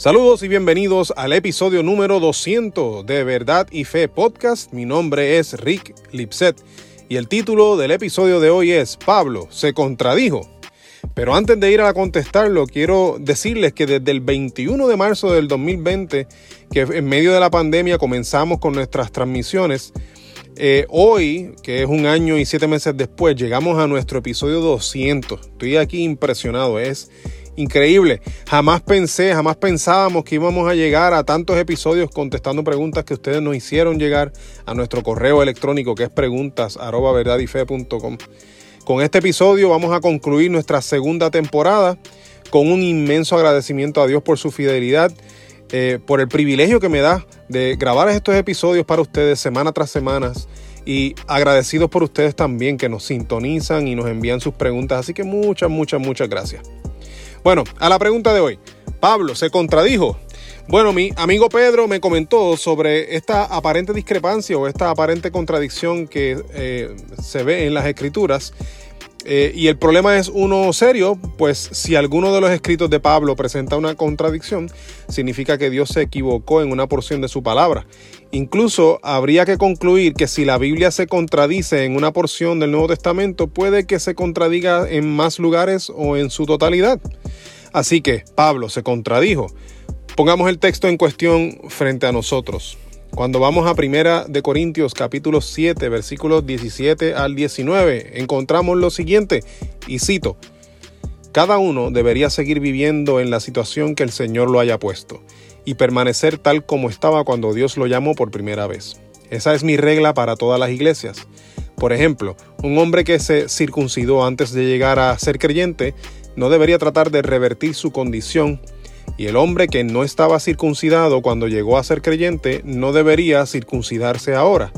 Saludos y bienvenidos al episodio número 200 de Verdad y Fe Podcast. Mi nombre es Rick Lipset y el título del episodio de hoy es Pablo se contradijo. Pero antes de ir a contestarlo, quiero decirles que desde el 21 de marzo del 2020, que en medio de la pandemia comenzamos con nuestras transmisiones, eh, hoy, que es un año y siete meses después, llegamos a nuestro episodio 200. Estoy aquí impresionado, es increíble. Jamás pensé, jamás pensábamos que íbamos a llegar a tantos episodios contestando preguntas que ustedes nos hicieron llegar a nuestro correo electrónico que es preguntas Con este episodio vamos a concluir nuestra segunda temporada con un inmenso agradecimiento a Dios por su fidelidad, eh, por el privilegio que me da de grabar estos episodios para ustedes semana tras semana y agradecidos por ustedes también que nos sintonizan y nos envían sus preguntas. Así que muchas, muchas, muchas gracias. Bueno, a la pregunta de hoy. Pablo se contradijo. Bueno, mi amigo Pedro me comentó sobre esta aparente discrepancia o esta aparente contradicción que eh, se ve en las escrituras. Eh, y el problema es uno serio, pues si alguno de los escritos de Pablo presenta una contradicción, significa que Dios se equivocó en una porción de su palabra. Incluso habría que concluir que si la Biblia se contradice en una porción del Nuevo Testamento, puede que se contradiga en más lugares o en su totalidad. Así que Pablo se contradijo. Pongamos el texto en cuestión frente a nosotros. Cuando vamos a Primera de Corintios capítulo 7 versículos 17 al 19, encontramos lo siguiente, y cito, Cada uno debería seguir viviendo en la situación que el Señor lo haya puesto, y permanecer tal como estaba cuando Dios lo llamó por primera vez. Esa es mi regla para todas las iglesias. Por ejemplo, un hombre que se circuncidó antes de llegar a ser creyente no debería tratar de revertir su condición y el hombre que no estaba circuncidado cuando llegó a ser creyente no debería circuncidarse ahora,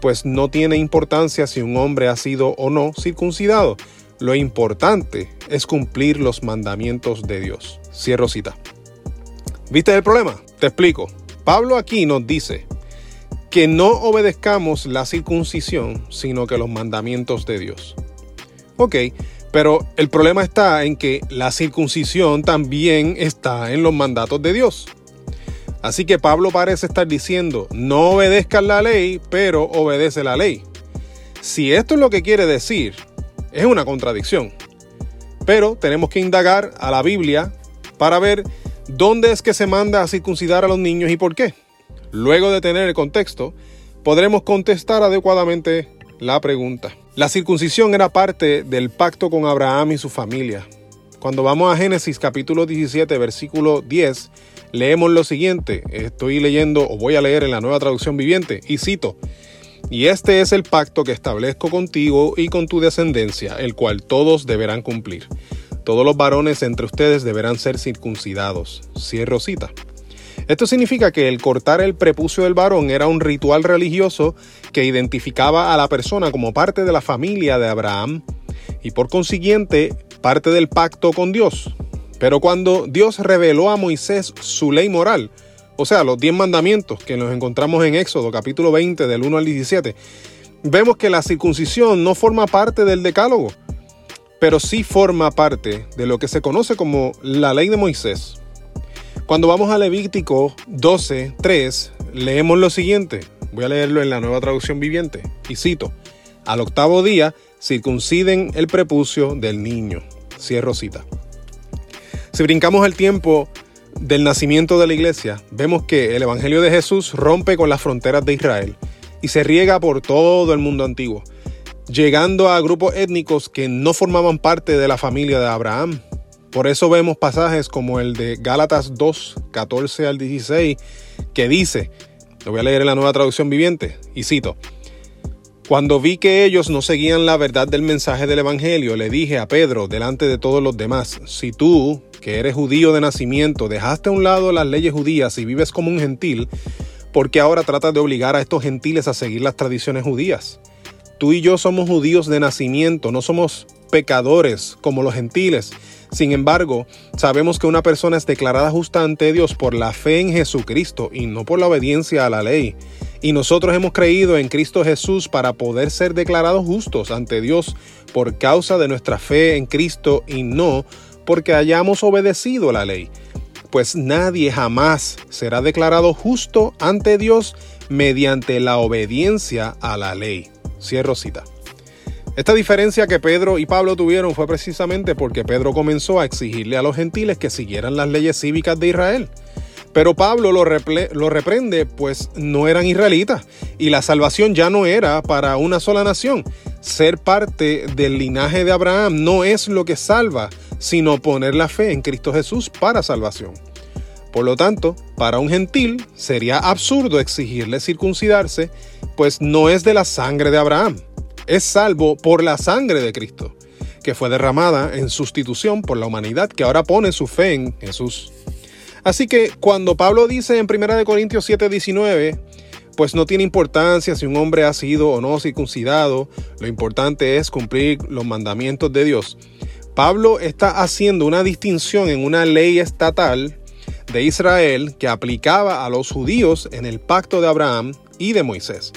pues no tiene importancia si un hombre ha sido o no circuncidado. Lo importante es cumplir los mandamientos de Dios. Cierro cita. ¿Viste el problema? Te explico. Pablo aquí nos dice que no obedezcamos la circuncisión, sino que los mandamientos de Dios. Ok, pero el problema está en que la circuncisión también está en los mandatos de Dios. Así que Pablo parece estar diciendo, no obedezcan la ley, pero obedece la ley. Si esto es lo que quiere decir, es una contradicción. Pero tenemos que indagar a la Biblia para ver dónde es que se manda a circuncidar a los niños y por qué. Luego de tener el contexto, podremos contestar adecuadamente la pregunta. La circuncisión era parte del pacto con Abraham y su familia. Cuando vamos a Génesis capítulo 17, versículo 10, leemos lo siguiente. Estoy leyendo o voy a leer en la nueva traducción viviente y cito. Y este es el pacto que establezco contigo y con tu descendencia, el cual todos deberán cumplir. Todos los varones entre ustedes deberán ser circuncidados. Cierro cita. Esto significa que el cortar el prepucio del varón era un ritual religioso que identificaba a la persona como parte de la familia de Abraham y por consiguiente parte del pacto con Dios. Pero cuando Dios reveló a Moisés su ley moral, o sea, los diez mandamientos que nos encontramos en Éxodo capítulo 20 del 1 al 17, vemos que la circuncisión no forma parte del decálogo, pero sí forma parte de lo que se conoce como la ley de Moisés. Cuando vamos a Levítico 12, 3, leemos lo siguiente. Voy a leerlo en la nueva traducción viviente. Y cito, al octavo día circunciden el prepucio del niño. Cierro cita. Si brincamos el tiempo del nacimiento de la iglesia, vemos que el Evangelio de Jesús rompe con las fronteras de Israel y se riega por todo el mundo antiguo, llegando a grupos étnicos que no formaban parte de la familia de Abraham, por eso vemos pasajes como el de Gálatas 2, 14 al 16, que dice, lo voy a leer en la nueva traducción viviente, y cito, cuando vi que ellos no seguían la verdad del mensaje del Evangelio, le dije a Pedro, delante de todos los demás, si tú, que eres judío de nacimiento, dejaste a un lado las leyes judías y vives como un gentil, ¿por qué ahora tratas de obligar a estos gentiles a seguir las tradiciones judías? Tú y yo somos judíos de nacimiento, no somos pecadores como los gentiles. Sin embargo, sabemos que una persona es declarada justa ante Dios por la fe en Jesucristo y no por la obediencia a la ley. Y nosotros hemos creído en Cristo Jesús para poder ser declarados justos ante Dios por causa de nuestra fe en Cristo y no porque hayamos obedecido la ley. pues nadie jamás será declarado justo ante Dios mediante la obediencia a la ley. Cierro cita. Esta diferencia que Pedro y Pablo tuvieron fue precisamente porque Pedro comenzó a exigirle a los gentiles que siguieran las leyes cívicas de Israel. Pero Pablo lo, lo, reprende, pues no eran israelitas y la salvación ya no era para una sola nación. Ser parte del linaje de Abraham no es lo que salva, sino poner la fe en Cristo Jesús para salvación. Por lo tanto, para un gentil sería absurdo exigirle circuncidarse, pues no es de la sangre de Abraham es salvo por la sangre de Cristo, que fue derramada en sustitución por la humanidad que ahora pone su fe en Jesús. Así que cuando Pablo dice en 1 Corintios 7:19, pues no tiene importancia si un hombre ha sido o no circuncidado, lo importante es cumplir los mandamientos de Dios. Pablo está haciendo una distinción en una ley estatal de Israel que aplicaba a los judíos en el pacto de Abraham y de Moisés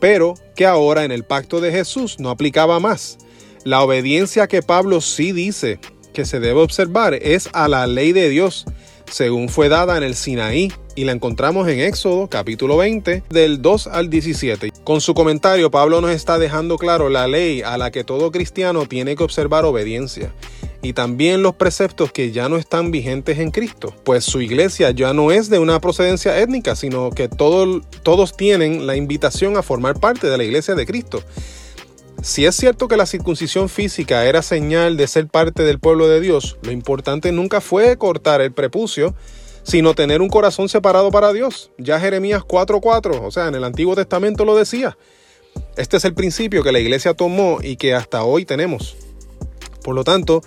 pero que ahora en el pacto de Jesús no aplicaba más. La obediencia que Pablo sí dice que se debe observar es a la ley de Dios, según fue dada en el Sinaí, y la encontramos en Éxodo capítulo 20 del 2 al 17. Con su comentario, Pablo nos está dejando claro la ley a la que todo cristiano tiene que observar obediencia y también los preceptos que ya no están vigentes en Cristo, pues su iglesia ya no es de una procedencia étnica, sino que todos tienen la invitación a formar parte de la iglesia de Cristo. Si es cierto que la circuncisión física era señal de ser parte del pueblo de Dios, lo importante nunca fue cortar el prepucio, sino tener un corazón separado para Dios. Ya Jeremías 4:4, o sea, en el Antiguo Testamento lo decía. Este es el principio que la iglesia tomó y que hasta hoy tenemos. Por lo tanto,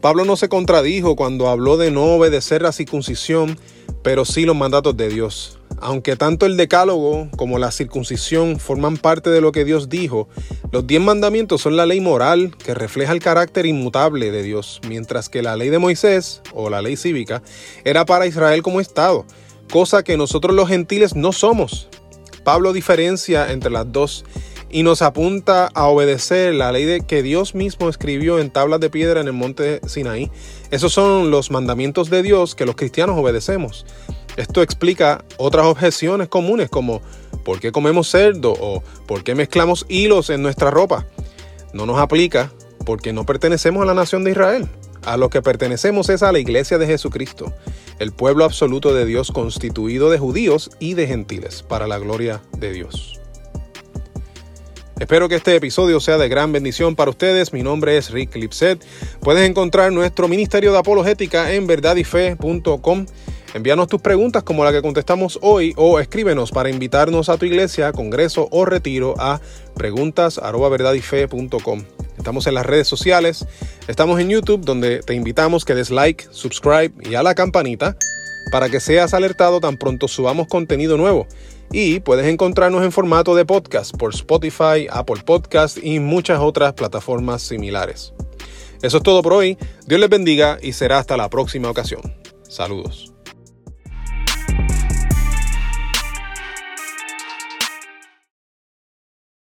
Pablo no se contradijo cuando habló de no obedecer la circuncisión, pero sí los mandatos de Dios. Aunque tanto el decálogo como la circuncisión forman parte de lo que Dios dijo, los diez mandamientos son la ley moral que refleja el carácter inmutable de Dios, mientras que la ley de Moisés, o la ley cívica, era para Israel como Estado, cosa que nosotros los gentiles no somos. Pablo diferencia entre las dos y nos apunta a obedecer la ley de que Dios mismo escribió en tablas de piedra en el monte Sinaí. Esos son los mandamientos de Dios que los cristianos obedecemos. Esto explica otras objeciones comunes como ¿por qué comemos cerdo? o ¿por qué mezclamos hilos en nuestra ropa? No nos aplica porque no pertenecemos a la nación de Israel. A lo que pertenecemos es a la iglesia de Jesucristo, el pueblo absoluto de Dios constituido de judíos y de gentiles, para la gloria de Dios. Espero que este episodio sea de gran bendición para ustedes. Mi nombre es Rick Lipset. Puedes encontrar nuestro Ministerio de Apologética en verdadyfe.com. Envíanos tus preguntas como la que contestamos hoy o escríbenos para invitarnos a tu iglesia, congreso o retiro a preguntas@verdadyfe.com. Estamos en las redes sociales, estamos en YouTube donde te invitamos que des like, subscribe y a la campanita para que seas alertado tan pronto subamos contenido nuevo y puedes encontrarnos en formato de podcast por Spotify, Apple Podcast y muchas otras plataformas similares. Eso es todo por hoy. Dios les bendiga y será hasta la próxima ocasión. Saludos.